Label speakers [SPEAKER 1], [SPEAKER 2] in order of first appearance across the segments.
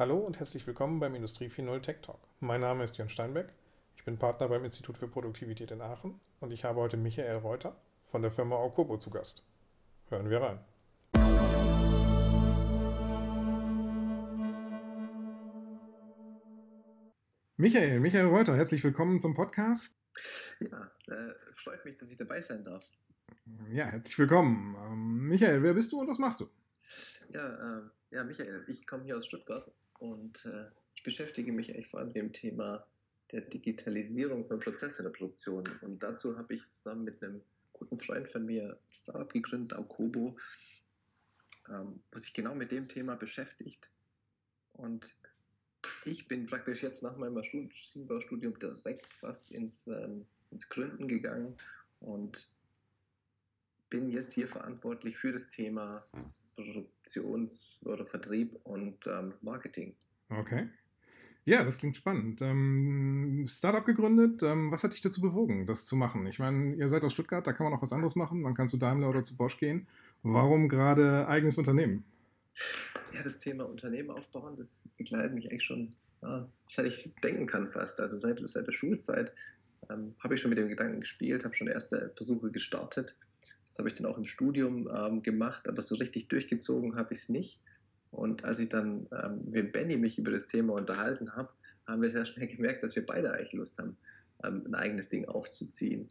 [SPEAKER 1] Hallo und herzlich willkommen beim Industrie 4.0 Tech Talk. Mein Name ist Jörn Steinbeck. Ich bin Partner beim Institut für Produktivität in Aachen und ich habe heute Michael Reuter von der Firma Aukobo zu Gast. Hören wir rein. Michael, Michael Reuter, herzlich willkommen zum Podcast.
[SPEAKER 2] Ja, äh, freut mich, dass ich dabei sein darf.
[SPEAKER 1] Ja, herzlich willkommen. Ähm, Michael, wer bist du und was machst du?
[SPEAKER 2] Ja, äh, ja Michael, ich komme hier aus Stuttgart und äh, ich beschäftige mich eigentlich vor allem mit dem Thema der Digitalisierung von Prozessen der Produktion. Und dazu habe ich zusammen mit einem guten Freund von mir ein Startup gegründet, Aukobo, ähm, was sich genau mit dem Thema beschäftigt. Und ich bin praktisch jetzt nach meinem Maschinenbaustudium direkt fast ins, ähm, ins Gründen gegangen und bin jetzt hier verantwortlich für das Thema Produktions- oder Vertrieb und ähm, Marketing.
[SPEAKER 1] Okay. Ja, das klingt spannend. Ähm, Startup gegründet, ähm, was hat dich dazu bewogen, das zu machen? Ich meine, ihr seid aus Stuttgart, da kann man auch was anderes machen. Man kann zu Daimler oder zu Bosch gehen. Warum gerade eigenes Unternehmen?
[SPEAKER 2] Ja, das Thema Unternehmen aufbauen, das begleitet mich eigentlich schon, ja, seit ich denken kann fast. Also seit, seit der Schulzeit ähm, habe ich schon mit dem Gedanken gespielt, habe schon erste Versuche gestartet. Das habe ich dann auch im Studium ähm, gemacht, aber so richtig durchgezogen habe ich es nicht. Und als ich dann ähm, mit Benny mich über das Thema unterhalten habe, haben wir sehr schnell gemerkt, dass wir beide eigentlich Lust haben, ähm, ein eigenes Ding aufzuziehen.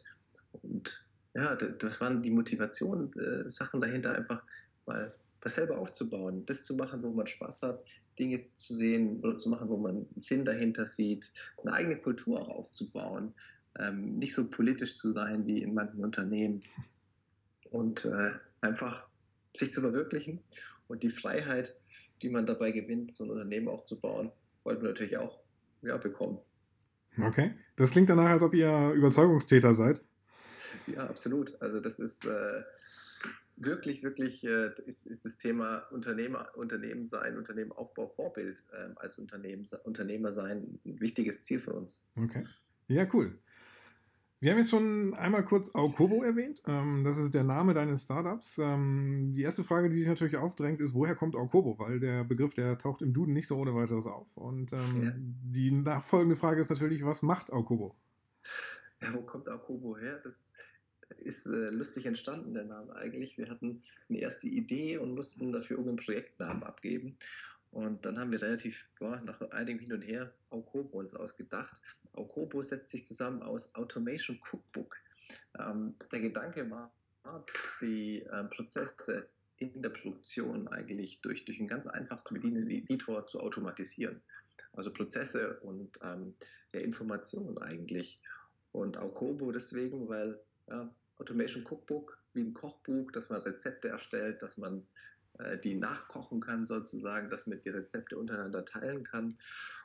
[SPEAKER 2] Und ja, das waren die Motivation, äh, Sachen dahinter einfach mal das selber aufzubauen, das zu machen, wo man Spaß hat, Dinge zu sehen oder zu machen, wo man Sinn dahinter sieht, eine eigene Kultur auch aufzubauen, ähm, nicht so politisch zu sein wie in manchen Unternehmen und äh, einfach sich zu verwirklichen und die Freiheit, die man dabei gewinnt, so ein Unternehmen aufzubauen, wollten wir natürlich auch ja, bekommen.
[SPEAKER 1] Okay, das klingt danach, als ob ihr Überzeugungstäter seid.
[SPEAKER 2] Ja, absolut. Also das ist äh, wirklich, wirklich äh, ist, ist das Thema Unternehmer, Unternehmen sein, Unternehmenaufbau, Vorbild äh, als Unternehmen, Unternehmer sein ein wichtiges Ziel für uns.
[SPEAKER 1] Okay. Ja, cool. Wir haben jetzt schon einmal kurz Aukobo erwähnt. Ähm, das ist der Name deines Startups. Ähm, die erste Frage, die sich natürlich aufdrängt, ist, woher kommt Aukobo? Weil der Begriff, der taucht im Duden nicht so ohne weiteres auf. Und ähm, ja. die nachfolgende Frage ist natürlich, was macht Aukobo?
[SPEAKER 2] Ja, wo kommt Aukobo her? Das ist äh, lustig entstanden, der Name eigentlich. Wir hatten eine erste Idee und mussten dafür irgendeinen Projektnamen abgeben. Und dann haben wir relativ, boah, nach einigem Hin und Her Aukobo uns ausgedacht. Aukobo setzt sich zusammen aus Automation Cookbook. Ähm, der Gedanke war, die ähm, Prozesse in der Produktion eigentlich durch, durch einen ganz einfach zu bedienenden Editor zu automatisieren. Also Prozesse und ähm, ja, Informationen eigentlich. Und Aukobo deswegen, weil ja, Automation Cookbook wie ein Kochbuch, dass man Rezepte erstellt, dass man äh, die nachkochen kann sozusagen, dass man die Rezepte untereinander teilen kann.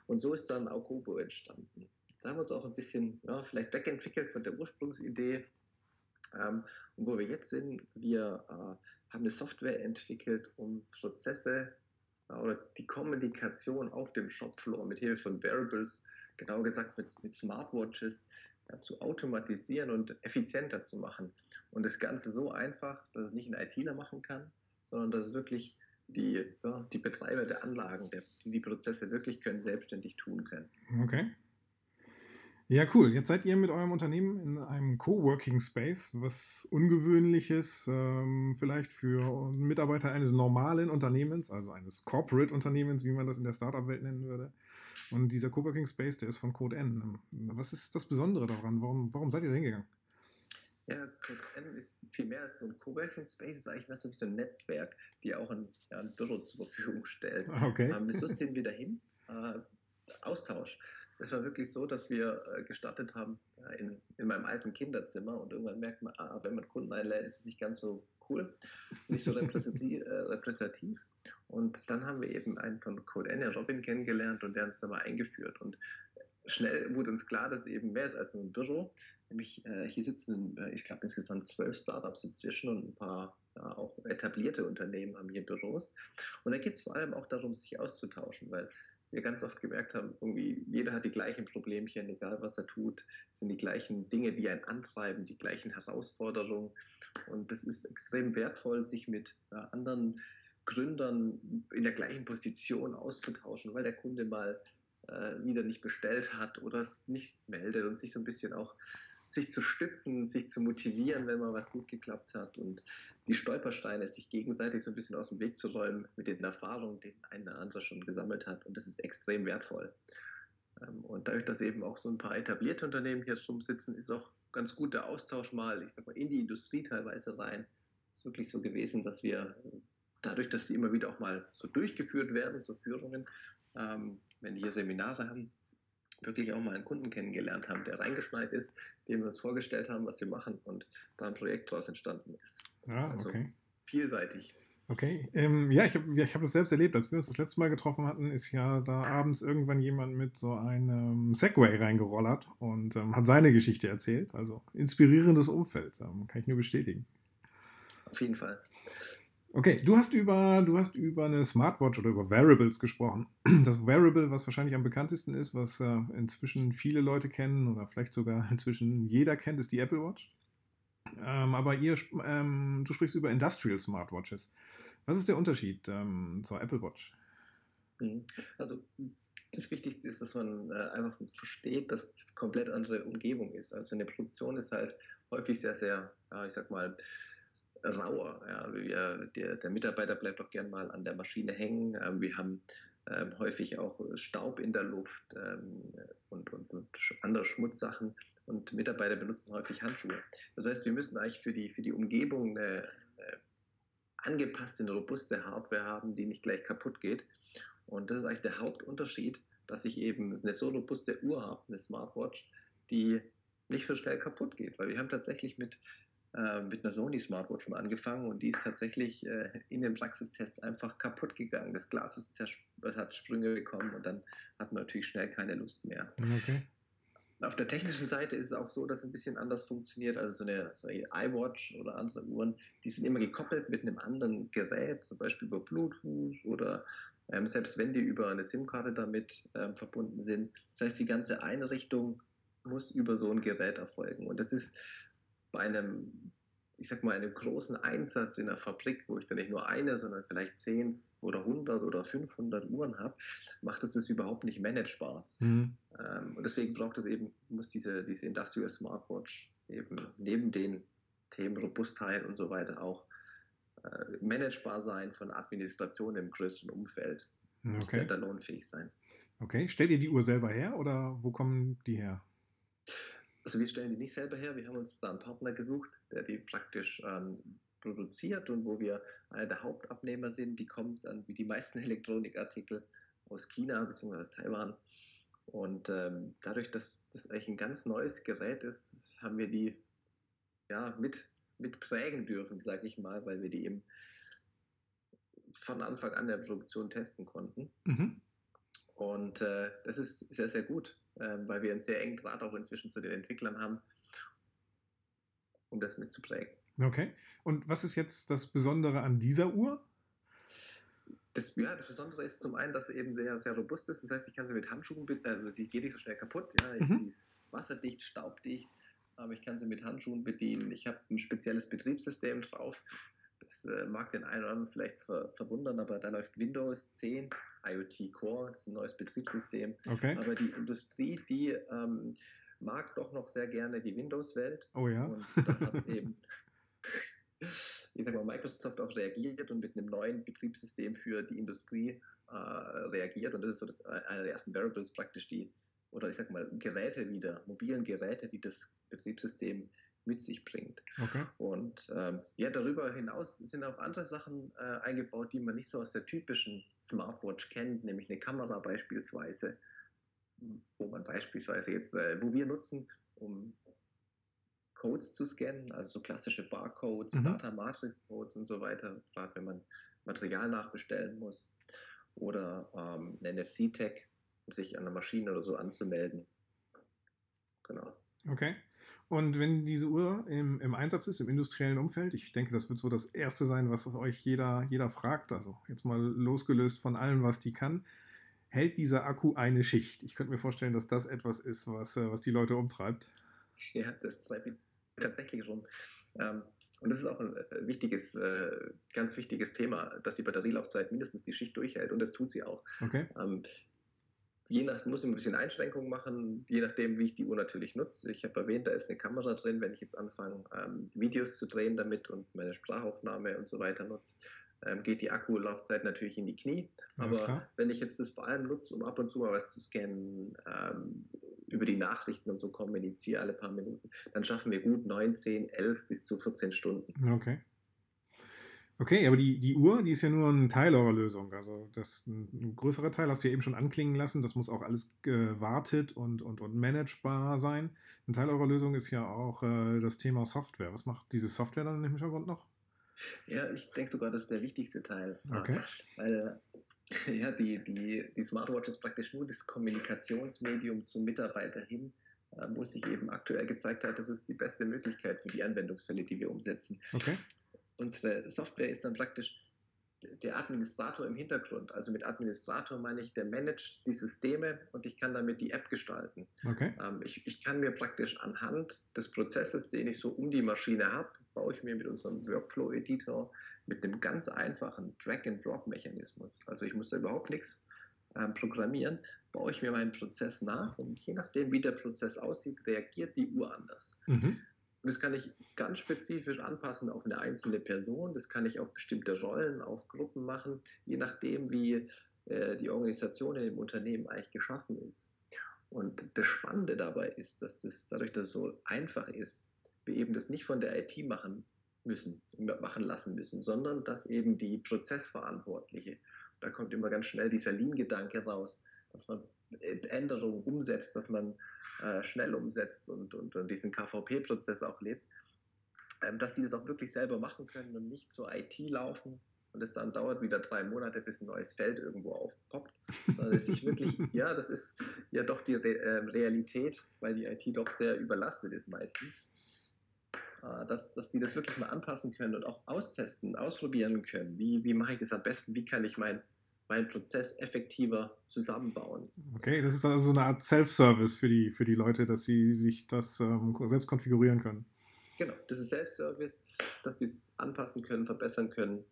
[SPEAKER 2] Und so ist dann Aukobo entstanden. Da haben wir uns auch ein bisschen ja, vielleicht wegentwickelt von der Ursprungsidee. Ähm, und wo wir jetzt sind, wir äh, haben eine Software entwickelt, um Prozesse äh, oder die Kommunikation auf dem Shopfloor mit Hilfe von Variables, genau gesagt mit, mit Smartwatches, ja, zu automatisieren und effizienter zu machen. Und das Ganze so einfach, dass es nicht ein ITler machen kann, sondern dass wirklich die, ja, die Betreiber der Anlagen, der, die die Prozesse wirklich können, selbstständig tun können.
[SPEAKER 1] Okay. Ja, cool. Jetzt seid ihr mit eurem Unternehmen in einem Coworking Space, was ungewöhnliches, ähm, vielleicht für Mitarbeiter eines normalen Unternehmens, also eines Corporate-Unternehmens, wie man das in der Startup-Welt nennen würde. Und dieser Coworking Space, der ist von Code N. Was ist das Besondere daran? Warum, warum seid ihr da hingegangen?
[SPEAKER 2] Ja, Code N ist viel mehr als so ein Coworking Space, ist eigentlich mehr so wie so ein Netzwerk, die auch ein, ja, ein Büro zur Verfügung stellt.
[SPEAKER 1] Okay.
[SPEAKER 2] Ähm, wieso sind wir dahin? Äh, Austausch. Es war wirklich so, dass wir äh, gestartet haben ja, in, in meinem alten Kinderzimmer und irgendwann merkt man, ah, wenn man Kunden einlädt, ist es nicht ganz so cool, nicht so repräsentativ, äh, repräsentativ. Und dann haben wir eben einen von Code N, Robin, kennengelernt und der hat uns da mal eingeführt. Und schnell wurde uns klar, dass es eben mehr ist als nur ein Büro. Nämlich äh, hier sitzen, äh, ich glaube, insgesamt zwölf Startups inzwischen und ein paar ja, auch etablierte Unternehmen haben hier Büros. Und da geht es vor allem auch darum, sich auszutauschen, weil wir ganz oft gemerkt haben, irgendwie jeder hat die gleichen Problemchen, egal was er tut, sind die gleichen Dinge, die einen antreiben, die gleichen Herausforderungen. Und das ist extrem wertvoll, sich mit anderen Gründern in der gleichen Position auszutauschen, weil der Kunde mal äh, wieder nicht bestellt hat oder es nicht meldet und sich so ein bisschen auch sich zu stützen, sich zu motivieren, wenn mal was gut geklappt hat und die Stolpersteine sich gegenseitig so ein bisschen aus dem Weg zu räumen mit den Erfahrungen, die ein oder andere schon gesammelt hat. Und das ist extrem wertvoll. Ähm, und dadurch, dass eben auch so ein paar etablierte Unternehmen hier drum sitzen, ist auch ganz gut der Austausch mal, ich sag mal, in die Industrie teilweise rein. Ist wirklich so gewesen, dass wir dadurch, dass die immer wieder auch mal so durchgeführt werden, so Führungen, ähm, wenn die hier Seminare haben, wirklich auch mal einen Kunden kennengelernt haben, der reingeschneit ist, dem wir uns vorgestellt haben, was wir machen und da ein Projekt daraus entstanden ist.
[SPEAKER 1] Ja, also okay.
[SPEAKER 2] vielseitig.
[SPEAKER 1] Okay, ähm, ja, ich habe ich hab das selbst erlebt. Als wir uns das letzte Mal getroffen hatten, ist ja da abends irgendwann jemand mit so einem Segway reingerollert und ähm, hat seine Geschichte erzählt. Also inspirierendes Umfeld, ähm, kann ich nur bestätigen.
[SPEAKER 2] Auf jeden Fall.
[SPEAKER 1] Okay, du hast über, du hast über eine Smartwatch oder über Wearables gesprochen. Das Wearable, was wahrscheinlich am bekanntesten ist, was äh, inzwischen viele Leute kennen oder vielleicht sogar inzwischen jeder kennt, ist die Apple Watch. Ähm, aber ihr, ähm, du sprichst über Industrial Smartwatches. Was ist der Unterschied ähm, zur Apple Watch?
[SPEAKER 2] Mhm. Also das Wichtigste ist, dass man äh, einfach versteht, dass es eine komplett andere Umgebung ist. Also eine Produktion ist halt häufig sehr, sehr, ja, ich sag mal, rauer. Ja. Wir, der, der, Mitarbeiter bleibt auch gern mal an der Maschine hängen. Ähm, wir haben ähm, häufig auch Staub in der Luft ähm, und, und, und, andere Schmutzsachen und Mitarbeiter benutzen häufig Handschuhe. Das heißt, wir müssen eigentlich für die, für die Umgebung eine, eine angepasste, eine robuste Hardware haben, die nicht gleich kaputt geht. Und das ist eigentlich der Hauptunterschied, dass ich eben eine so robuste Uhr habe, eine Smartwatch, die nicht so schnell kaputt geht. Weil wir haben tatsächlich mit äh, mit einer Sony Smartwatch mal angefangen und die ist tatsächlich äh, in den Praxistests einfach kaputt gegangen. Das Glas ist hat Sprünge bekommen und dann hat man natürlich schnell keine Lust mehr. Okay. Auf der technischen Seite ist es auch so, dass es ein bisschen anders funktioniert. Also so eine, so eine iWatch oder andere Uhren, die sind immer gekoppelt mit einem anderen Gerät, zum Beispiel über Bluetooth oder ähm, selbst wenn die über eine SIM-Karte damit ähm, verbunden sind. Das heißt, die ganze Einrichtung muss über so ein Gerät erfolgen. Und das ist bei einem, ich sag mal, einem großen Einsatz in der Fabrik, wo ich dann nicht nur eine, sondern vielleicht 10 oder 100 oder 500 Uhren habe, macht es das überhaupt nicht managebar. Mhm. Ähm, und deswegen braucht es eben, muss diese, diese Industrial Smartwatch eben neben den Themen Robustheit und so weiter auch äh, managebar sein von Administration im größeren Umfeld.
[SPEAKER 1] Okay.
[SPEAKER 2] Standalone-fähig sein.
[SPEAKER 1] Okay, stellt ihr die Uhr selber her oder wo kommen die her?
[SPEAKER 2] Also wir stellen die nicht selber her, wir haben uns da einen Partner gesucht, der die praktisch ähm, produziert und wo wir einer der Hauptabnehmer sind. Die kommt dann wie die meisten Elektronikartikel aus China bzw. aus Taiwan. Und ähm, dadurch, dass das eigentlich ein ganz neues Gerät ist, haben wir die ja, mit, mit prägen dürfen, sage ich mal, weil wir die eben von Anfang an der Produktion testen konnten. Mhm. Und äh, das ist sehr, sehr gut, weil wir einen sehr engen Draht auch inzwischen zu den Entwicklern haben, um das mitzuprägen.
[SPEAKER 1] Okay. Und was ist jetzt das Besondere an dieser Uhr?
[SPEAKER 2] Das, ja, das Besondere ist zum einen, dass sie eben sehr, sehr robust ist. Das heißt, ich kann sie mit Handschuhen, also sie geht nicht so schnell kaputt. Ja, mhm. Sie ist wasserdicht, staubdicht, aber ich kann sie mit Handschuhen bedienen. Ich habe ein spezielles Betriebssystem drauf. Das äh, mag den einen oder anderen vielleicht ver verwundern, aber da läuft Windows 10 IoT Core, das ist ein neues Betriebssystem. Okay. Aber die Industrie, die ähm, mag doch noch sehr gerne die Windows-Welt.
[SPEAKER 1] Oh ja.
[SPEAKER 2] Und da hat eben, ich sag mal, Microsoft auch reagiert und mit einem neuen Betriebssystem für die Industrie äh, reagiert. Und das ist so das, äh, einer der ersten Variables praktisch, die, oder ich sag mal, Geräte wieder, mobilen Geräte, die das Betriebssystem mit sich bringt. Okay. Und ähm, ja, darüber hinaus sind auch andere Sachen äh, eingebaut, die man nicht so aus der typischen Smartwatch kennt, nämlich eine Kamera beispielsweise, wo man beispielsweise jetzt, äh, wo wir nutzen, um Codes zu scannen, also so klassische Barcodes, mhm. Data Matrix Codes und so weiter, gerade wenn man Material nachbestellen muss oder ähm, ein NFC-Tag, um sich an der Maschine oder so anzumelden.
[SPEAKER 1] Genau. Okay. Und wenn diese Uhr im, im, Einsatz ist, im industriellen Umfeld, ich denke, das wird so das Erste sein, was euch jeder, jeder fragt, also jetzt mal losgelöst von allem, was die kann, hält dieser Akku eine Schicht? Ich könnte mir vorstellen, dass das etwas ist, was, äh, was die Leute umtreibt.
[SPEAKER 2] Ja, das treibt mich tatsächlich rum. Ähm, Und das ist auch ein äh, wichtiges, äh, ganz wichtiges Thema, dass die Batterielaufzeit mindestens die Schicht durchhält und das tut sie auch.
[SPEAKER 1] Okay.
[SPEAKER 2] Je nach, muss ich ein bisschen Einschränkungen machen, je nachdem, wie ich die Uhr natürlich nutze. Ich habe erwähnt, da ist eine Kamera drin, wenn ich jetzt anfange, ähm, Videos zu drehen damit und meine Sprachaufnahme und so weiter nutze, ähm, geht die Akkulaufzeit natürlich in die Knie. Aber wenn ich jetzt das vor allem nutze, um ab und zu mal was zu scannen, ähm, über die Nachrichten und so kommuniziere alle paar Minuten, dann schaffen wir gut 9, 10, 11 bis zu 14 Stunden.
[SPEAKER 1] Okay. Okay, aber die, die Uhr, die ist ja nur ein Teil eurer Lösung. Also das ein größerer Teil hast du ja eben schon anklingen lassen. Das muss auch alles gewartet und, und, und managebar sein. Ein Teil eurer Lösung ist ja auch äh, das Thema Software. Was macht diese Software dann im Hintergrund noch?
[SPEAKER 2] Ja, ich denke sogar, das ist der wichtigste Teil.
[SPEAKER 1] Okay.
[SPEAKER 2] Weil ja, die, die, die Smartwatch ist praktisch nur das Kommunikationsmedium zum Mitarbeiter hin, äh, wo sich eben aktuell gezeigt hat, das ist die beste Möglichkeit für die Anwendungsfälle, die wir umsetzen.
[SPEAKER 1] Okay.
[SPEAKER 2] Unsere Software ist dann praktisch der Administrator im Hintergrund. Also mit Administrator meine ich, der managt die Systeme und ich kann damit die App gestalten.
[SPEAKER 1] Okay.
[SPEAKER 2] Ähm, ich, ich kann mir praktisch anhand des Prozesses, den ich so um die Maschine habe, baue ich mir mit unserem Workflow-Editor mit einem ganz einfachen Drag-and-Drop-Mechanismus, also ich muss da überhaupt nichts ähm, programmieren, baue ich mir meinen Prozess nach und je nachdem, wie der Prozess aussieht, reagiert die Uhr anders.
[SPEAKER 1] Mhm.
[SPEAKER 2] Und das kann ich ganz spezifisch anpassen auf eine einzelne Person. Das kann ich auf bestimmte Rollen, auf Gruppen machen, je nachdem, wie äh, die Organisation in dem Unternehmen eigentlich geschaffen ist. Und das Spannende dabei ist, dass das dadurch, dass es so einfach ist, wir eben das nicht von der IT machen müssen, machen lassen müssen, sondern dass eben die Prozessverantwortliche, da kommt immer ganz schnell dieser Lean-Gedanke raus, dass man Änderungen umsetzt, dass man äh, schnell umsetzt und, und, und diesen KVP-Prozess auch lebt, ähm, dass die das auch wirklich selber machen können und nicht zur IT laufen und es dann dauert wieder drei Monate, bis ein neues Feld irgendwo aufpoppt, sondern es sich wirklich, ja, das ist ja doch die Re äh, Realität, weil die IT doch sehr überlastet ist meistens, äh, dass, dass die das wirklich mal anpassen können und auch austesten, ausprobieren können. Wie, wie mache ich das am besten? Wie kann ich mein meinen Prozess effektiver zusammenbauen.
[SPEAKER 1] Okay, das ist also so eine Art Self-Service für die, für die Leute, dass sie sich das ähm, selbst konfigurieren können.
[SPEAKER 2] Genau, das ist Self-Service, dass sie es anpassen können, verbessern können.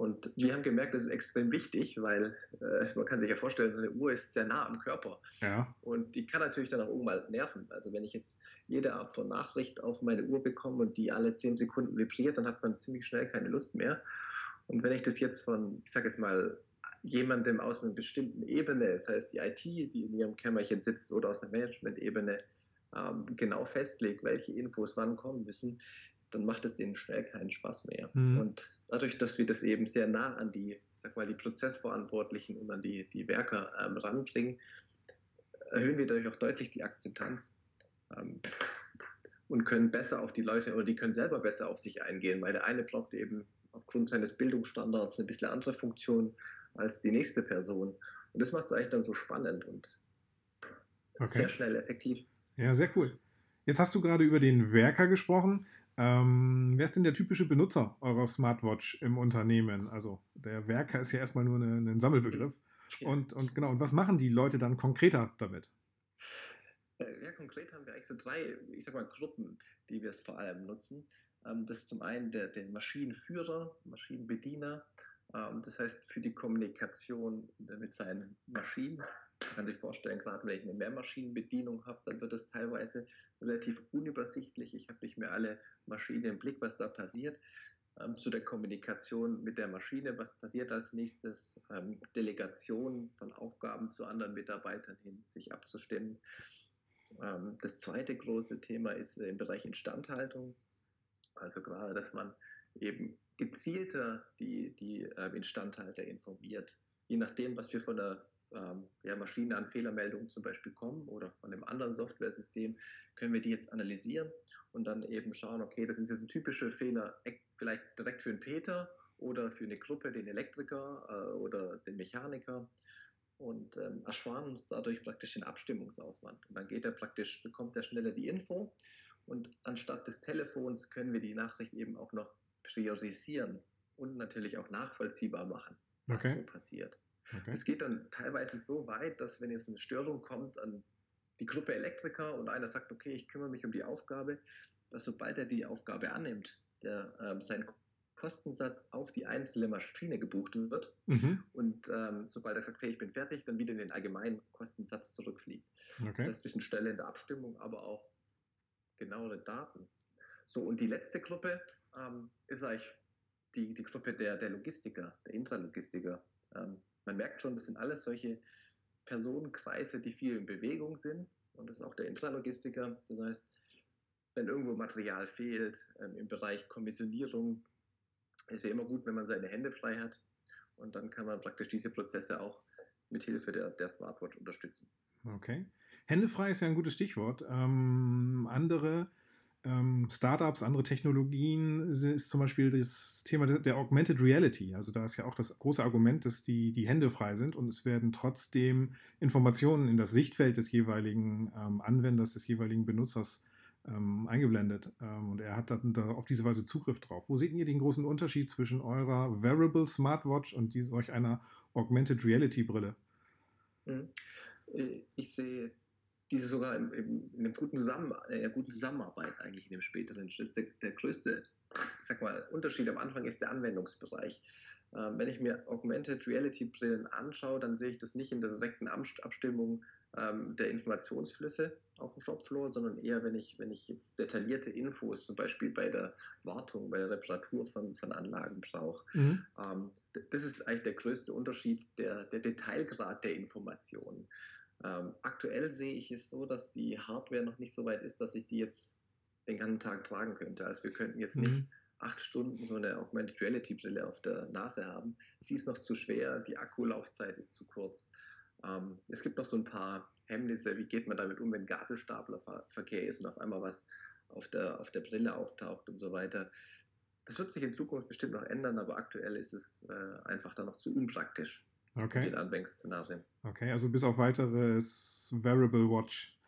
[SPEAKER 2] Und wir haben gemerkt, das ist extrem wichtig, weil äh, man kann sich ja vorstellen, so eine Uhr ist sehr nah am Körper.
[SPEAKER 1] Ja.
[SPEAKER 2] Und die kann natürlich dann auch irgendwann nerven. Also wenn ich jetzt jede Art von Nachricht auf meine Uhr bekomme und die alle zehn Sekunden vibriert, dann hat man ziemlich schnell keine Lust mehr. Und wenn ich das jetzt von, ich sage jetzt mal, jemandem aus einer bestimmten Ebene, das heißt die IT, die in ihrem Kämmerchen sitzt oder aus einer Management-Ebene, ähm, genau festlegt, welche Infos wann kommen müssen, dann macht es denen schnell keinen Spaß mehr. Mhm. Und dadurch, dass wir das eben sehr nah an die, sag mal, die Prozessverantwortlichen und an die, die Werker ähm, ranbringen, erhöhen wir dadurch auch deutlich die Akzeptanz ähm, und können besser auf die Leute oder die können selber besser auf sich eingehen, weil der eine braucht eben aufgrund seines Bildungsstandards eine bisschen andere Funktion als die nächste Person. Und das macht es eigentlich dann so spannend und okay. sehr schnell effektiv.
[SPEAKER 1] Ja, sehr cool. Jetzt hast du gerade über den Werker gesprochen. Ähm, wer ist denn der typische Benutzer eurer Smartwatch im Unternehmen? Also der Werker ist ja erstmal nur eine, ein Sammelbegriff. Ja. Und, und genau, und was machen die Leute dann konkreter damit?
[SPEAKER 2] Äh, ja, konkret haben wir eigentlich so drei, ich sag mal, Gruppen, die wir es vor allem nutzen. Ähm, das ist zum einen der, der Maschinenführer, Maschinenbediener, das heißt, für die Kommunikation mit seinen Maschinen, man kann sich vorstellen, gerade wenn ich eine Mehrmaschinenbedienung habe, dann wird es teilweise relativ unübersichtlich. Ich habe nicht mehr alle Maschinen im Blick, was da passiert. Ähm, zu der Kommunikation mit der Maschine, was passiert als nächstes? Ähm, Delegation von Aufgaben zu anderen Mitarbeitern hin, sich abzustimmen. Ähm, das zweite große Thema ist im Bereich Instandhaltung. Also gerade, dass man eben gezielter die, die äh, Instandhalter informiert. Je nachdem, was wir von der ähm, ja, Maschine an Fehlermeldungen zum Beispiel kommen oder von einem anderen Softwaresystem, können wir die jetzt analysieren und dann eben schauen, okay, das ist jetzt ein typischer Fehler, vielleicht direkt für den Peter oder für eine Gruppe, den Elektriker äh, oder den Mechaniker und ähm, ersparen uns dadurch praktisch den Abstimmungsaufwand. Und dann geht er praktisch, bekommt er schneller die Info und anstatt des Telefons können wir die Nachricht eben auch noch priorisieren und natürlich auch nachvollziehbar machen, was okay. so passiert. Okay. Es geht dann teilweise so weit, dass wenn jetzt eine Störung kommt an die Gruppe Elektriker und einer sagt, okay, ich kümmere mich um die Aufgabe, dass sobald er die Aufgabe annimmt, der ähm, sein Kostensatz auf die einzelne Maschine gebucht wird. Mhm. Und ähm, sobald er sagt, okay, ich bin fertig, dann wieder in den allgemeinen Kostensatz zurückfliegt. Okay. Das ist ein bisschen Stelle in der Abstimmung, aber auch genauere Daten. So, und die letzte Gruppe ähm, ist eigentlich die, die Gruppe der, der Logistiker, der Intralogistiker. Ähm, man merkt schon, das sind alles solche Personenkreise, die viel in Bewegung sind. Und das ist auch der Intralogistiker. Das heißt, wenn irgendwo Material fehlt, ähm, im Bereich Kommissionierung, ist ja immer gut, wenn man seine Hände frei hat. Und dann kann man praktisch diese Prozesse auch mit Hilfe der, der Smartwatch unterstützen.
[SPEAKER 1] Okay. Hände frei ist ja ein gutes Stichwort. Ähm, andere ähm, Startups, andere Technologien ist zum Beispiel das Thema der, Augmented Reality. Also da ist ja auch das große Argument, dass die, die Hände frei sind und es werden trotzdem Informationen in das Sichtfeld des jeweiligen ähm, Anwenders, des jeweiligen Benutzers ähm, eingeblendet ähm, und er hat dann da auf diese Weise Zugriff drauf. Wo seht ihr den großen Unterschied zwischen eurer Wearable Smartwatch und die, solch einer Augmented Reality Brille?
[SPEAKER 2] Hm. Äh, ich sehe diese sogar in, in, in, guten, Zusammen, in einer guten Zusammenarbeit eigentlich in dem späteren Schritt. Der, der größte ich sag mal, Unterschied am Anfang ist der Anwendungsbereich. Ähm, wenn ich mir Augmented Reality Brillen anschaue, dann sehe ich das nicht in der direkten Abstimmung ähm, der Informationsflüsse auf dem Shopfloor, sondern eher, wenn ich, wenn ich jetzt detaillierte Infos zum Beispiel bei der Wartung, bei der Reparatur von, von Anlagen brauche. Mhm. Ähm, das ist eigentlich der größte Unterschied, der, der Detailgrad der Informationen. Ähm, aktuell sehe ich es so, dass die Hardware noch nicht so weit ist, dass ich die jetzt den ganzen Tag tragen könnte. Also wir könnten jetzt mhm. nicht acht Stunden so eine Augmented Reality Brille auf der Nase haben. Sie ist noch zu schwer, die Akkulaufzeit ist zu kurz. Ähm, es gibt noch so ein paar Hemmnisse, wie geht man damit um, wenn Gabelstaplerverkehr ist und auf einmal was auf der, auf der Brille auftaucht und so weiter. Das wird sich in Zukunft bestimmt noch ändern, aber aktuell ist es äh, einfach dann noch zu unpraktisch
[SPEAKER 1] okay.
[SPEAKER 2] in den Anwendungsszenarien.
[SPEAKER 1] Okay, also bis auf weiteres Wearable Watch.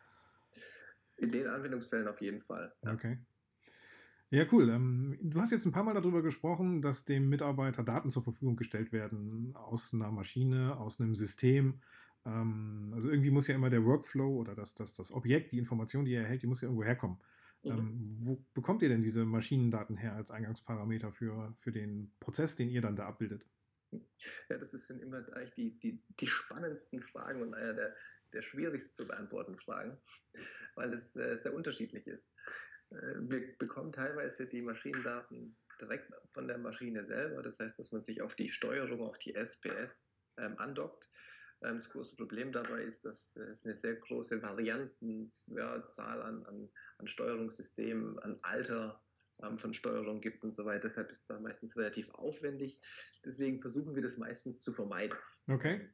[SPEAKER 2] In den Anwendungsfällen auf jeden Fall.
[SPEAKER 1] Ja. Okay. Ja, cool. Ähm, du hast jetzt ein paar Mal darüber gesprochen, dass dem Mitarbeiter Daten zur Verfügung gestellt werden aus einer Maschine, aus einem System. Ähm, also irgendwie muss ja immer der Workflow oder das, das, das Objekt, die Information, die er erhält, die muss ja irgendwo herkommen. Mhm. Ähm, wo bekommt ihr denn diese Maschinendaten her als Eingangsparameter für, für den Prozess, den ihr dann da abbildet?
[SPEAKER 2] Ja, das sind immer eigentlich die, die, die spannendsten Fragen und einer der, der schwierigst zu beantworten Fragen, weil es äh, sehr unterschiedlich ist. Äh, wir bekommen teilweise die Maschinendaten direkt von der Maschine selber, das heißt, dass man sich auf die Steuerung, auf die SPS ähm, andockt. Ähm, das große Problem dabei ist, dass es eine sehr große Variantenzahl ja, an, an, an Steuerungssystemen, an Alter von Steuerung gibt und so weiter. Deshalb ist da meistens relativ aufwendig. Deswegen versuchen wir das meistens zu vermeiden.
[SPEAKER 1] Okay.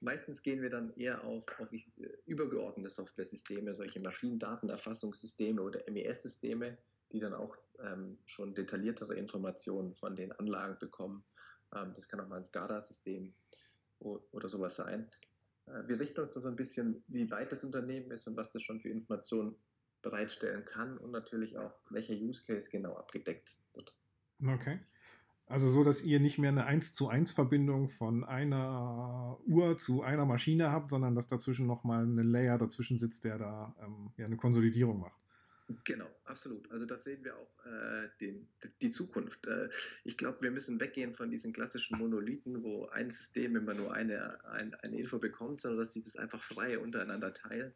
[SPEAKER 2] Meistens gehen wir dann eher auf, auf äh, übergeordnete Software-Systeme, solche Maschinendatenerfassungssysteme oder MES-Systeme, die dann auch ähm, schon detailliertere Informationen von den Anlagen bekommen. Ähm, das kann auch mal ein SCADA-System oder sowas sein. Äh, wir richten uns da so ein bisschen, wie weit das Unternehmen ist und was das schon für Informationen bereitstellen kann und natürlich auch, welcher Use Case genau abgedeckt wird.
[SPEAKER 1] Okay. Also so, dass ihr nicht mehr eine 1 zu 1 Verbindung von einer Uhr zu einer Maschine habt, sondern dass dazwischen nochmal ein Layer dazwischen sitzt, der da ähm, ja, eine Konsolidierung macht.
[SPEAKER 2] Genau, absolut. Also das sehen wir auch äh, den, die Zukunft. Äh, ich glaube, wir müssen weggehen von diesen klassischen Monolithen, wo ein System immer nur eine, ein, eine Info bekommt, sondern dass sie das einfach frei untereinander teilen.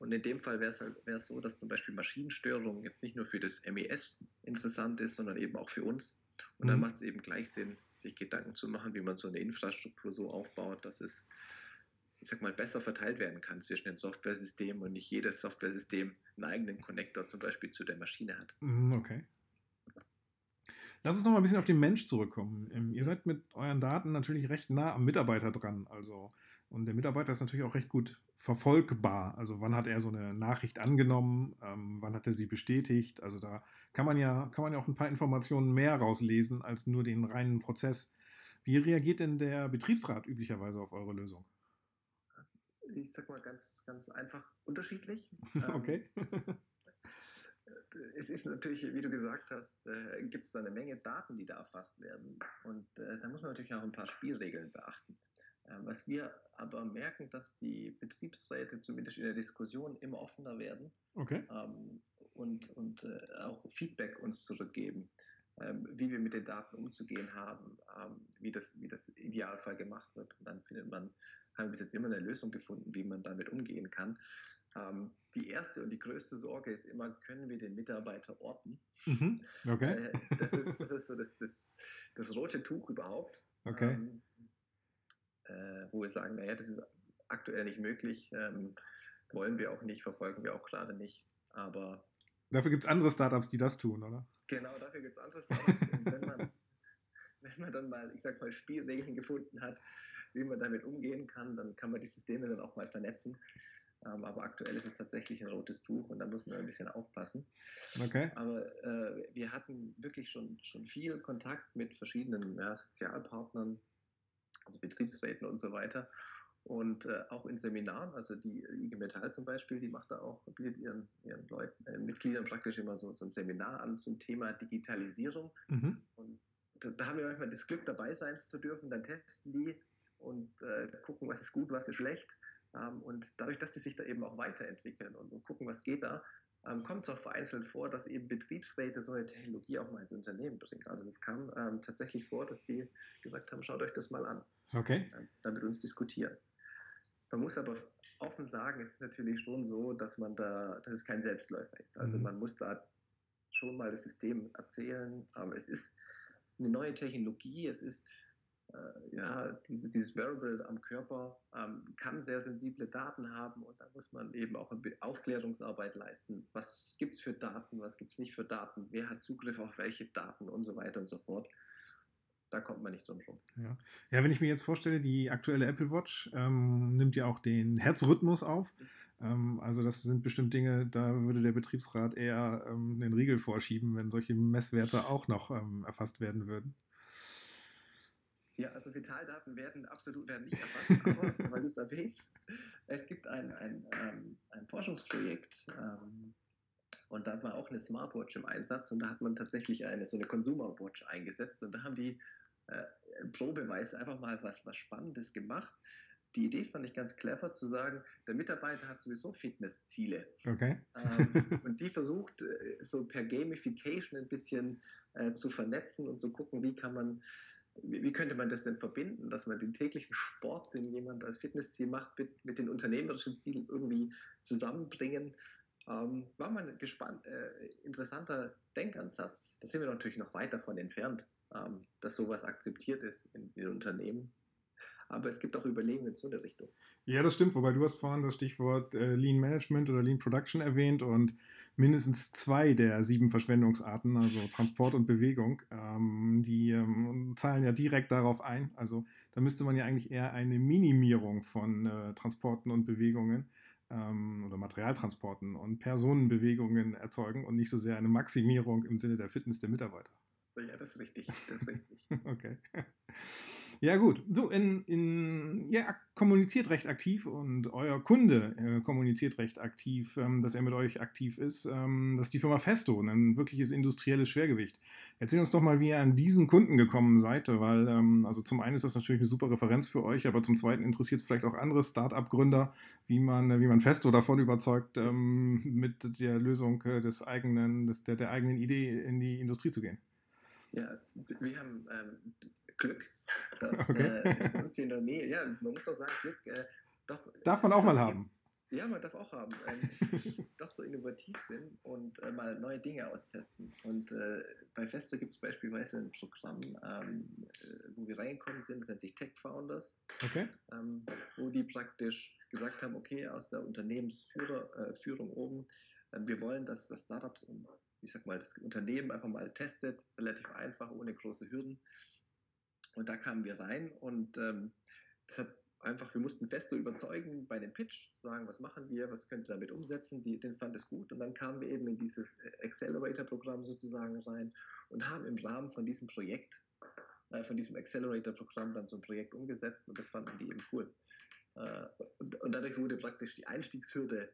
[SPEAKER 2] Und in dem Fall wäre es halt, wär's so, dass zum Beispiel Maschinenstörung jetzt nicht nur für das MES interessant ist, sondern eben auch für uns. Und dann mhm. macht es eben gleich Sinn, sich Gedanken zu machen, wie man so eine Infrastruktur so aufbaut, dass es, ich sag mal, besser verteilt werden kann zwischen den Softwaresystemen und nicht jedes Softwaresystem einen eigenen Connector zum Beispiel zu der Maschine hat.
[SPEAKER 1] Mhm, okay. Lass uns noch mal ein bisschen auf den Mensch zurückkommen. Ähm, ihr seid mit euren Daten natürlich recht nah am Mitarbeiter dran. Also, und der Mitarbeiter ist natürlich auch recht gut verfolgbar. Also wann hat er so eine Nachricht angenommen, ähm, wann hat er sie bestätigt. Also da kann man ja, kann man ja auch ein paar Informationen mehr rauslesen als nur den reinen Prozess. Wie reagiert denn der Betriebsrat üblicherweise auf eure Lösung?
[SPEAKER 2] Ich sag mal ganz, ganz einfach unterschiedlich.
[SPEAKER 1] okay.
[SPEAKER 2] Ähm, es ist natürlich, wie du gesagt hast, äh, gibt es da eine Menge Daten, die da erfasst werden. Und äh, da muss man natürlich auch ein paar Spielregeln beachten. Äh, was wir aber merken, dass die Betriebsräte zumindest in der Diskussion immer offener werden
[SPEAKER 1] okay.
[SPEAKER 2] ähm, und, und äh, auch Feedback uns zurückgeben, ähm, wie wir mit den Daten umzugehen haben, ähm, wie, das, wie das Idealfall gemacht wird. Und dann findet man, haben wir bis jetzt immer eine Lösung gefunden, wie man damit umgehen kann. Ähm, die erste und die größte Sorge ist immer, können wir den Mitarbeiter orten?
[SPEAKER 1] Mhm. Okay.
[SPEAKER 2] Äh, das, ist, das ist so das, das, das rote Tuch überhaupt.
[SPEAKER 1] Okay.
[SPEAKER 2] Äh, wo wir sagen, naja, das ist aktuell nicht möglich, ähm, wollen wir auch nicht, verfolgen wir auch gerade nicht. Aber
[SPEAKER 1] dafür gibt es andere Startups, die das tun, oder?
[SPEAKER 2] Genau, dafür gibt es andere Startups. und wenn man, wenn man dann mal, ich sag mal, Spielregeln gefunden hat, wie man damit umgehen kann, dann kann man die Systeme dann auch mal vernetzen. Ähm, aber aktuell ist es tatsächlich ein rotes Tuch und da muss man ein bisschen aufpassen.
[SPEAKER 1] Okay.
[SPEAKER 2] Aber äh, wir hatten wirklich schon, schon viel Kontakt mit verschiedenen ja, Sozialpartnern, also Betriebsräten und so weiter. Und äh, auch in Seminaren, also die IG Metall zum Beispiel, die macht da auch, bietet ihren, ihren Leuten, äh, Mitgliedern praktisch immer so, so ein Seminar an zum Thema Digitalisierung.
[SPEAKER 1] Mhm.
[SPEAKER 2] Und da haben wir manchmal das Glück, dabei sein zu dürfen, dann testen die und äh, gucken, was ist gut, was ist schlecht. Ähm, und dadurch, dass die sich da eben auch weiterentwickeln und, und gucken, was geht da, ähm, kommt es auch vereinzelt vor, dass eben Betriebsräte so eine Technologie auch mal ins Unternehmen bringen. Also es kam ähm, tatsächlich vor, dass die gesagt haben, schaut euch das mal an.
[SPEAKER 1] Okay.
[SPEAKER 2] Ähm, dann mit uns diskutieren. Man muss aber offen sagen, es ist natürlich schon so, dass man da, dass es kein Selbstläufer ist. Also
[SPEAKER 1] Mhm.
[SPEAKER 2] man muss da schon mal das System erzählen. Aber es ist eine neue Technologie, es ist äh, ja, diese, dieses Wearable am Körper ähm, kann sehr sensible Daten haben und da muss man eben auch Aufklärungsarbeit leisten. Was gibt es für Daten, was gibt es nicht für Daten, wer hat Zugriff auf welche Daten und so weiter und so fort. Da kommt man nicht drum rum.
[SPEAKER 1] Ja. ja, wenn ich mir jetzt vorstelle, die aktuelle Apple Watch ähm, nimmt ja auch den Herzrhythmus auf. Ähm, also das sind bestimmt Dinge, da würde der Betriebsrat eher ähm, den Riegel vorschieben, wenn solche Messwerte auch noch ähm, erfasst werden würden.
[SPEAKER 2] Ja, also Vitaldaten werden absolut werden nicht erfasst, aber weil du es erwähnst, es gibt ein, ein, ähm, ein Forschungsprojekt ähm, und da war auch eine Smartwatch im Einsatz und da hat man tatsächlich eine so eine Consumer Watch eingesetzt und da haben die äh, probeweise einfach mal was, was Spannendes gemacht. Die Idee fand ich ganz clever zu sagen, der Mitarbeiter hat sowieso Fitnessziele.
[SPEAKER 1] Okay.
[SPEAKER 2] Ähm, und die versucht äh, so per Gamification ein bisschen äh, zu vernetzen und zu gucken, wie kann man wie, könnte man das denn verbinden, dass man den täglichen Sport, den jemand als Fitnessziel macht, mit, mit den unternehmerischen Zielen irgendwie zusammenbringen? Ähm, war mal ein gespannt, äh, interessanter Denkansatz. Da sind wir natürlich noch weit davon entfernt, ähm, dass sowas akzeptiert ist in, in Unternehmen. Aber es gibt auch Überlegungen in so eine Richtung.
[SPEAKER 1] Ja, das stimmt, wobei du hast vorhin das Stichwort äh, Lean Management oder Lean Production erwähnt und mindestens zwei der sieben Verschwendungsarten, also Transport und Bewegung, ähm, die ähm, zahlen ja direkt darauf ein. Also da müsste man ja eigentlich eher eine Minimierung von äh, Transporten und Bewegungen ähm, oder Materialtransporten und Personenbewegungen erzeugen und nicht so sehr eine Maximierung im Sinne der Fitness der Mitarbeiter.
[SPEAKER 2] Ja, das ist richtig. Das ist richtig.
[SPEAKER 1] okay. Ja, gut. So, in, in, ja, kommuniziert recht aktiv und euer Kunde äh, kommuniziert recht aktiv, ähm, dass er mit euch aktiv ist. Ähm, das ist die Firma Festo, ein wirkliches industrielles Schwergewicht. Erzähl uns doch mal, wie ihr an diesen Kunden gekommen seid, weil, ähm, also zum einen ist das natürlich eine super Referenz für euch, aber zum zweiten interessiert es vielleicht auch andere Start-up-Gründer, wie man, wie man Festo davon überzeugt, ähm, mit der Lösung äh, des eigenen, des, der, der eigenen Idee in die Industrie zu gehen.
[SPEAKER 2] Ja, wir haben ähm, Glück, dass
[SPEAKER 1] Okay.
[SPEAKER 2] äh, uns hier in der Nähe, ja, man muss doch sagen, Glück, äh, doch.
[SPEAKER 1] Darf man auch mal haben.
[SPEAKER 2] Ja, man darf auch haben. Ähm, doch so innovativ sind und äh, mal neue Dinge austesten. Und äh, bei Festo gibt es beispielsweise ein Programm, ähm, äh, wo wir reingekommen sind, das nennt sich Tech Founders,
[SPEAKER 1] Okay.
[SPEAKER 2] ähm, wo die praktisch gesagt haben, okay, aus der Unternehmensführung äh, oben, äh, wir wollen, dass das Startups und ich sag mal, das Unternehmen einfach mal testet, relativ einfach, ohne große Hürden. Und da kamen wir rein und ähm, das hat einfach, wir mussten Festo überzeugen bei dem Pitch, sagen, was machen wir, was könnt ihr damit umsetzen, die, den fand es gut. Und dann kamen wir eben in dieses Accelerator-Programm sozusagen rein und haben im Rahmen von diesem Projekt, äh, von diesem Accelerator-Programm dann so ein Projekt umgesetzt und das fanden die eben cool. Äh, und, und dadurch wurde praktisch die Einstiegshürde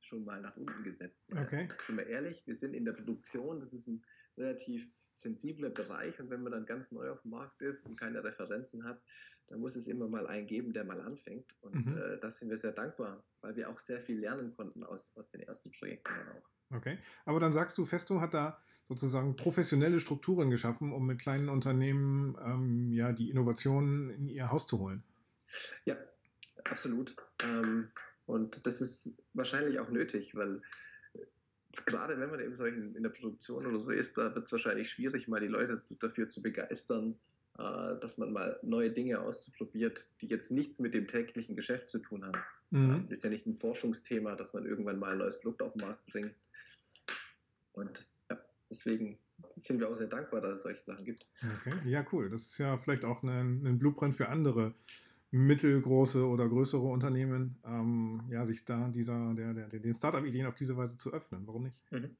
[SPEAKER 2] schon mal nach unten gesetzt.
[SPEAKER 1] Okay.
[SPEAKER 2] Sind wir ehrlich, wir sind in der Produktion, das ist ein relativ sensibler Bereich und wenn man dann ganz neu auf dem Markt ist und keine Referenzen hat, dann muss es immer mal einen geben, der mal anfängt. Und mhm. äh, das sind wir sehr dankbar, weil wir auch sehr viel lernen konnten aus, aus den ersten Projekten dann auch.
[SPEAKER 1] Okay, aber dann sagst du, Festo hat da sozusagen professionelle Strukturen geschaffen, um mit kleinen Unternehmen ähm, ja die Innovationen in ihr Haus zu holen.
[SPEAKER 2] Ja, absolut. Ähm, und das ist wahrscheinlich auch nötig, weil gerade wenn man eben so in, der Produktion oder so ist, da wird es wahrscheinlich schwierig, mal die Leute zu, dafür zu begeistern, äh, dass man mal neue Dinge ausprobiert, die jetzt nichts mit dem täglichen Geschäft zu tun haben. Mhm. Äh, ist ja nicht ein Forschungsthema, dass man irgendwann mal ein neues Produkt auf den Markt bringt. Und ja, deswegen sind wir auch sehr dankbar, dass es solche Sachen gibt.
[SPEAKER 1] Okay, ja, cool. Das ist ja vielleicht auch ein, ein Blueprint für andere mittelgroße oder größere Unternehmen, ähm, ja, sich da dieser, der, der, den Startup-Ideen auf diese Weise zu öffnen. Warum nicht? Mhm.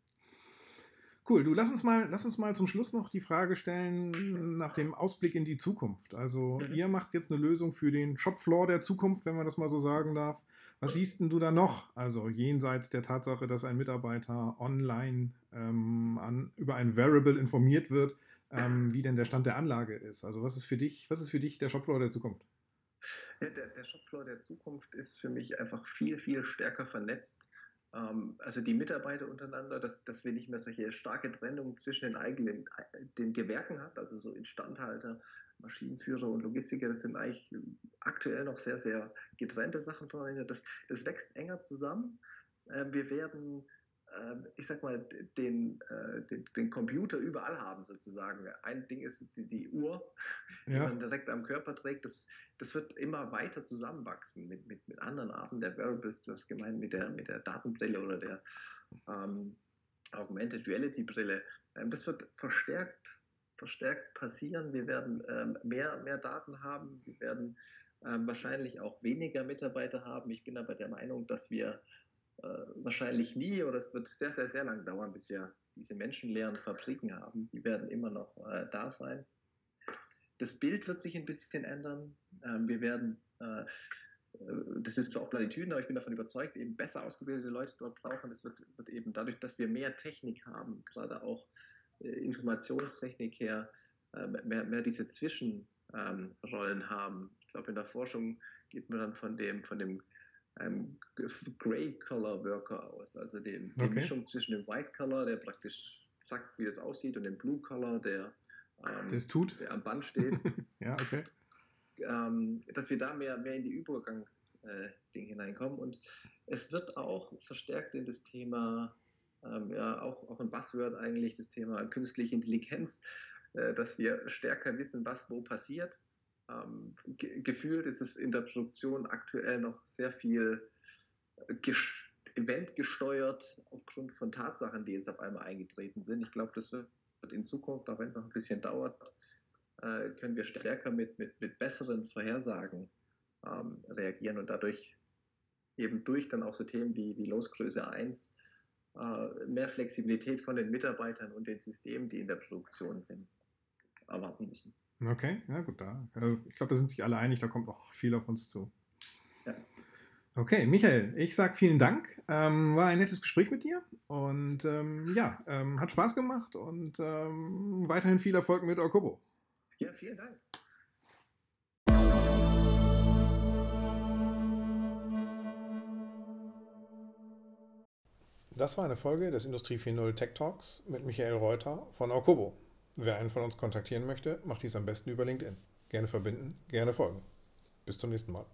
[SPEAKER 1] Cool, du lass uns mal, lass uns mal zum Schluss noch die Frage stellen nach dem Ausblick in die Zukunft. Also mhm. ihr macht jetzt eine Lösung für den Shopfloor der Zukunft, wenn man das mal so sagen darf. Was siehst denn du da noch? Also jenseits der Tatsache, dass ein Mitarbeiter online ähm, an, über ein Variable informiert wird, ähm, wie denn der Stand der Anlage ist. Also was ist für dich, was ist für dich der Shopfloor der Zukunft?
[SPEAKER 2] Der, der Shopfloor der Zukunft ist für mich einfach viel, viel stärker vernetzt. Ähm, also die Mitarbeiter untereinander, dass, dass wir nicht mehr solche starke Trennung zwischen den eigenen den Gewerken haben, also so Instandhalter, Maschinenführer und Logistiker, das sind eigentlich aktuell noch sehr, sehr getrennte Sachen voneinander. Das, das wächst enger zusammen. Äh, wir werden ähm, ich sag mal, den, äh, den, den, Computer überall haben sozusagen. Ein Ding ist die, die Uhr, die ja. man direkt am Körper trägt. Das, das wird immer weiter zusammenwachsen mit, mit, mit anderen Arten der Wearables, das gemeint mit der, mit der Datenbrille oder der ähm, Augmented Reality Brille. Ähm, das wird verstärkt, verstärkt passieren. Wir werden ähm, mehr, mehr Daten haben. Wir werden ähm, wahrscheinlich auch weniger Mitarbeiter haben. Ich bin aber der Meinung, dass wir äh, wahrscheinlich nie oder es wird sehr, sehr, sehr lang dauern, bis wir diese menschenleeren Fabriken haben. Die werden immer noch äh, da sein. Das Bild wird sich ein bisschen ändern. Ähm, wir werden, äh, das ist zwar auch Platitüden, aber ich bin davon überzeugt, eben besser ausgebildete Leute dort brauchen. Das wird, wird eben dadurch, dass wir mehr Technik haben, gerade auch äh, Informationstechnik her, äh, mehr, mehr diese Zwischenrollen ähm, haben. Ich glaube, in der Forschung geht man dann von dem, von dem einem Grey Color Worker aus, also dem, die okay. Mischung zwischen dem White Color, der praktisch sagt, wie das aussieht, und dem Blue Color, der,
[SPEAKER 1] ähm, tut.
[SPEAKER 2] der am Band steht.
[SPEAKER 1] ja, okay.
[SPEAKER 2] Ähm, dass wir da mehr, mehr in die Übergangsding äh, hineinkommen. Und es wird auch verstärkt in das Thema, ähm, ja, auch, auch ein Buzzword eigentlich, das Thema künstliche Intelligenz, äh, dass wir stärker wissen, was wo passiert ähm, ge gefühlt ist es in der Produktion aktuell noch sehr viel äh, eventgesteuert aufgrund von Tatsachen, die jetzt auf einmal eingetreten sind. Ich glaube, das wird in Zukunft, auch wenn es noch ein bisschen dauert, äh, können wir stärker mit, mit, mit besseren Vorhersagen ähm, reagieren und dadurch eben durch dann auch so Themen wie, wie Losgröße 1 äh, mehr Flexibilität von den Mitarbeitern und den Systemen, die in der Produktion sind, erwarten müssen.
[SPEAKER 1] Okay, ja gut, da. Also ich glaube, da sind sich alle einig, da kommt noch viel auf uns zu. Ja. Okay, Michael, ich sage vielen Dank. Ähm, war ein nettes Gespräch mit dir und ähm, ja, ähm, hat Spaß gemacht und ähm, weiterhin viel Erfolg mit Okobo.
[SPEAKER 2] Ja, vielen Dank.
[SPEAKER 1] Das war eine Folge des Industrie 4.0 Tech Talks mit Michael Reuter von Okobo. Wer einen von uns kontaktieren möchte, macht dies am besten über LinkedIn. Gerne verbinden, gerne folgen. Bis zum nächsten Mal.